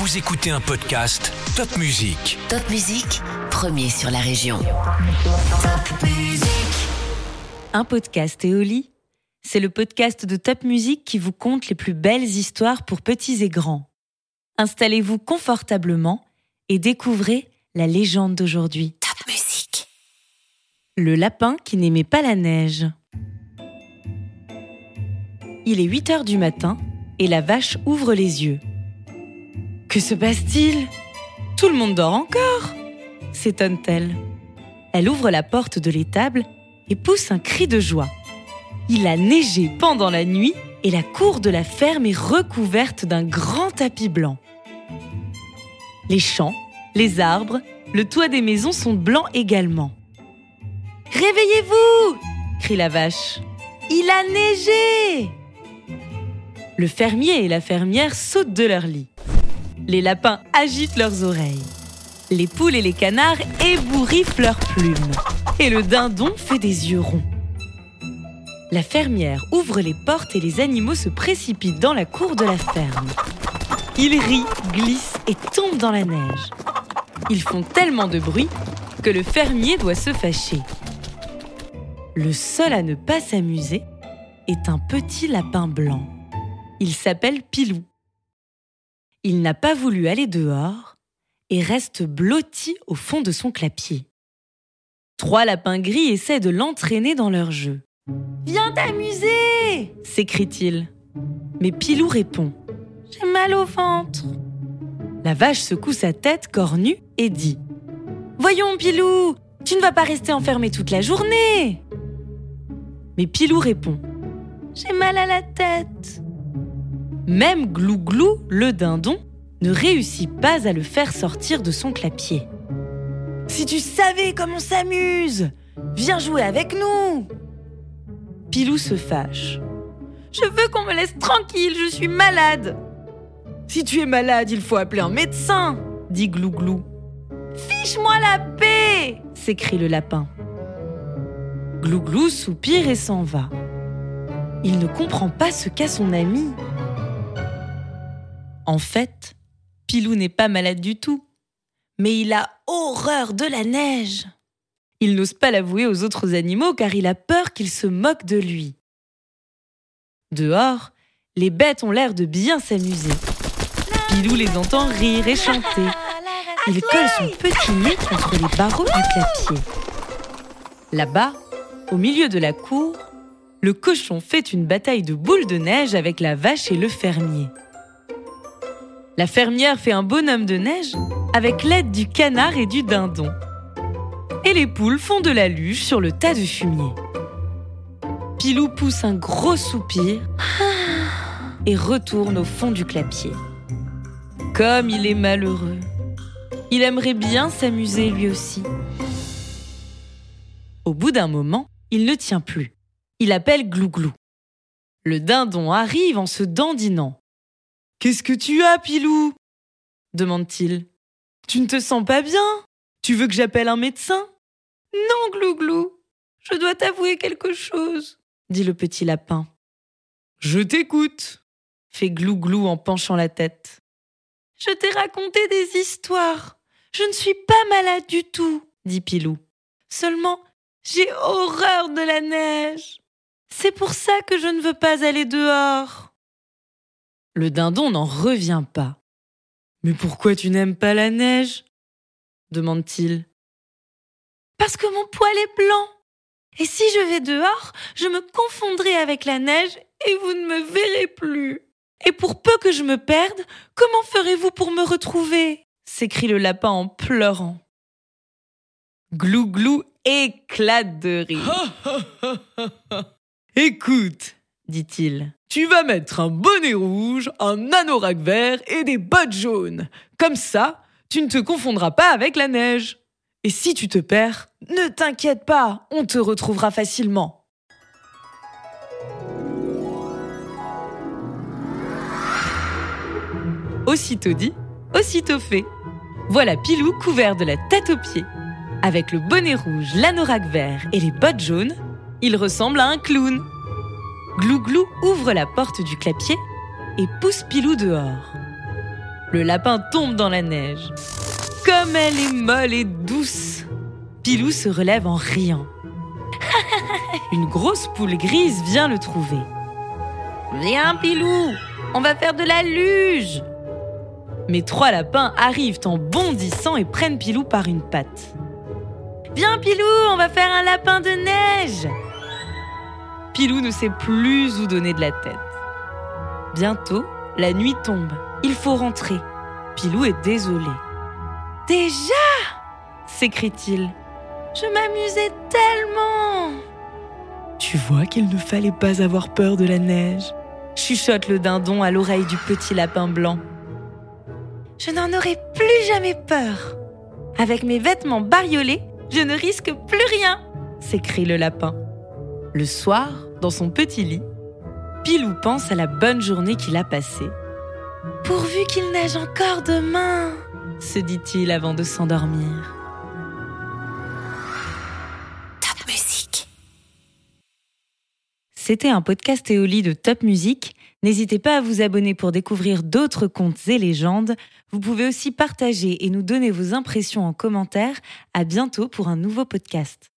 Vous écoutez un podcast Top Music. Top Musique, premier sur la région. Top Musique. Un podcast Éoli, c'est le podcast de Top Musique qui vous conte les plus belles histoires pour petits et grands. Installez-vous confortablement et découvrez la légende d'aujourd'hui. Top Musique. Le lapin qui n'aimait pas la neige. Il est 8 heures du matin et la vache ouvre les yeux. Que se passe-t-il? Tout le monde dort encore s'étonne-t-elle. Elle ouvre la porte de l'étable et pousse un cri de joie. Il a neigé pendant la nuit et la cour de la ferme est recouverte d'un grand tapis blanc. Les champs, les arbres, le toit des maisons sont blancs également. Réveillez-vous crie la vache. Il a neigé Le fermier et la fermière sautent de leur lit. Les lapins agitent leurs oreilles. Les poules et les canards ébouriffent leurs plumes. Et le dindon fait des yeux ronds. La fermière ouvre les portes et les animaux se précipitent dans la cour de la ferme. Ils rient, glissent et tombent dans la neige. Ils font tellement de bruit que le fermier doit se fâcher. Le seul à ne pas s'amuser est un petit lapin blanc. Il s'appelle Pilou. Il n'a pas voulu aller dehors et reste blotti au fond de son clapier. Trois lapins gris essaient de l'entraîner dans leur jeu. Viens t'amuser s'écrie-t-il. Mais Pilou répond J'ai mal au ventre. La vache secoue sa tête cornue et dit Voyons, Pilou, tu ne vas pas rester enfermé toute la journée. Mais Pilou répond J'ai mal à la tête. Même Glouglou, le dindon, ne réussit pas à le faire sortir de son clapier. Si tu savais comme on s'amuse Viens jouer avec nous Pilou se fâche. Je veux qu'on me laisse tranquille, je suis malade Si tu es malade, il faut appeler un médecin dit Glouglou. Fiche-moi la paix s'écrie le lapin. Glouglou soupire et s'en va. Il ne comprend pas ce qu'a son ami. En fait, Pilou n'est pas malade du tout, mais il a horreur de la neige. Il n'ose pas l'avouer aux autres animaux car il a peur qu'ils se moquent de lui. Dehors, les bêtes ont l'air de bien s'amuser. Pilou les entend rire et chanter. Il colle son petit nez contre les barreaux du clapier. Là-bas, au milieu de la cour, le cochon fait une bataille de boules de neige avec la vache et le fermier. La fermière fait un bonhomme de neige avec l'aide du canard et du dindon. Et les poules font de la luge sur le tas de fumier. Pilou pousse un gros soupir et retourne au fond du clapier. Comme il est malheureux. Il aimerait bien s'amuser lui aussi. Au bout d'un moment, il ne tient plus. Il appelle Glouglou. Le dindon arrive en se dandinant. Qu'est-ce que tu as, Pilou demande-t-il. Tu ne te sens pas bien? Tu veux que j'appelle un médecin? Non, Glouglou. Je dois t'avouer quelque chose, dit le petit lapin. Je t'écoute, fait Glouglou en penchant la tête. Je t'ai raconté des histoires. Je ne suis pas malade du tout, dit Pilou. Seulement, j'ai horreur de la neige. C'est pour ça que je ne veux pas aller dehors. Le dindon n'en revient pas. Mais pourquoi tu n'aimes pas la neige? demande-t-il. Parce que mon poil est blanc. Et si je vais dehors, je me confondrai avec la neige et vous ne me verrez plus. Et pour peu que je me perde, comment ferez-vous pour me retrouver? s'écrie le lapin en pleurant. Glouglou éclate de rire. Écoute, dit-il, tu vas mettre un bonnet rouge, un anorak vert et des bottes jaunes. Comme ça, tu ne te confondras pas avec la neige. Et si tu te perds, ne t'inquiète pas, on te retrouvera facilement. Aussitôt dit, aussitôt fait. Voilà Pilou couvert de la tête aux pieds. Avec le bonnet rouge, l'anorak vert et les bottes jaunes, il ressemble à un clown. Glouglou ouvre la porte du clapier et pousse Pilou dehors. Le lapin tombe dans la neige. Comme elle est molle et douce Pilou se relève en riant. Une grosse poule grise vient le trouver. Viens, Pilou, on va faire de la luge. Mais trois lapins arrivent en bondissant et prennent Pilou par une patte. Viens, Pilou, on va faire un lapin de neige. Pilou ne sait plus où donner de la tête. Bientôt, la nuit tombe. Il faut rentrer. Pilou est désolé. Déjà? s'écrie-t-il. Je m'amusais tellement. Tu vois qu'il ne fallait pas avoir peur de la neige, chuchote le dindon à l'oreille du petit lapin blanc. Je n'en aurai plus jamais peur. Avec mes vêtements bariolés, je ne risque plus rien, s'écrie le lapin. Le soir, dans son petit lit, Pilou pense à la bonne journée qu'il a passée. Pourvu qu'il neige encore demain, se dit-il avant de s'endormir. Top musique. C'était un podcast Éoli de Top Music. N'hésitez pas à vous abonner pour découvrir d'autres contes et légendes. Vous pouvez aussi partager et nous donner vos impressions en commentaire. À bientôt pour un nouveau podcast.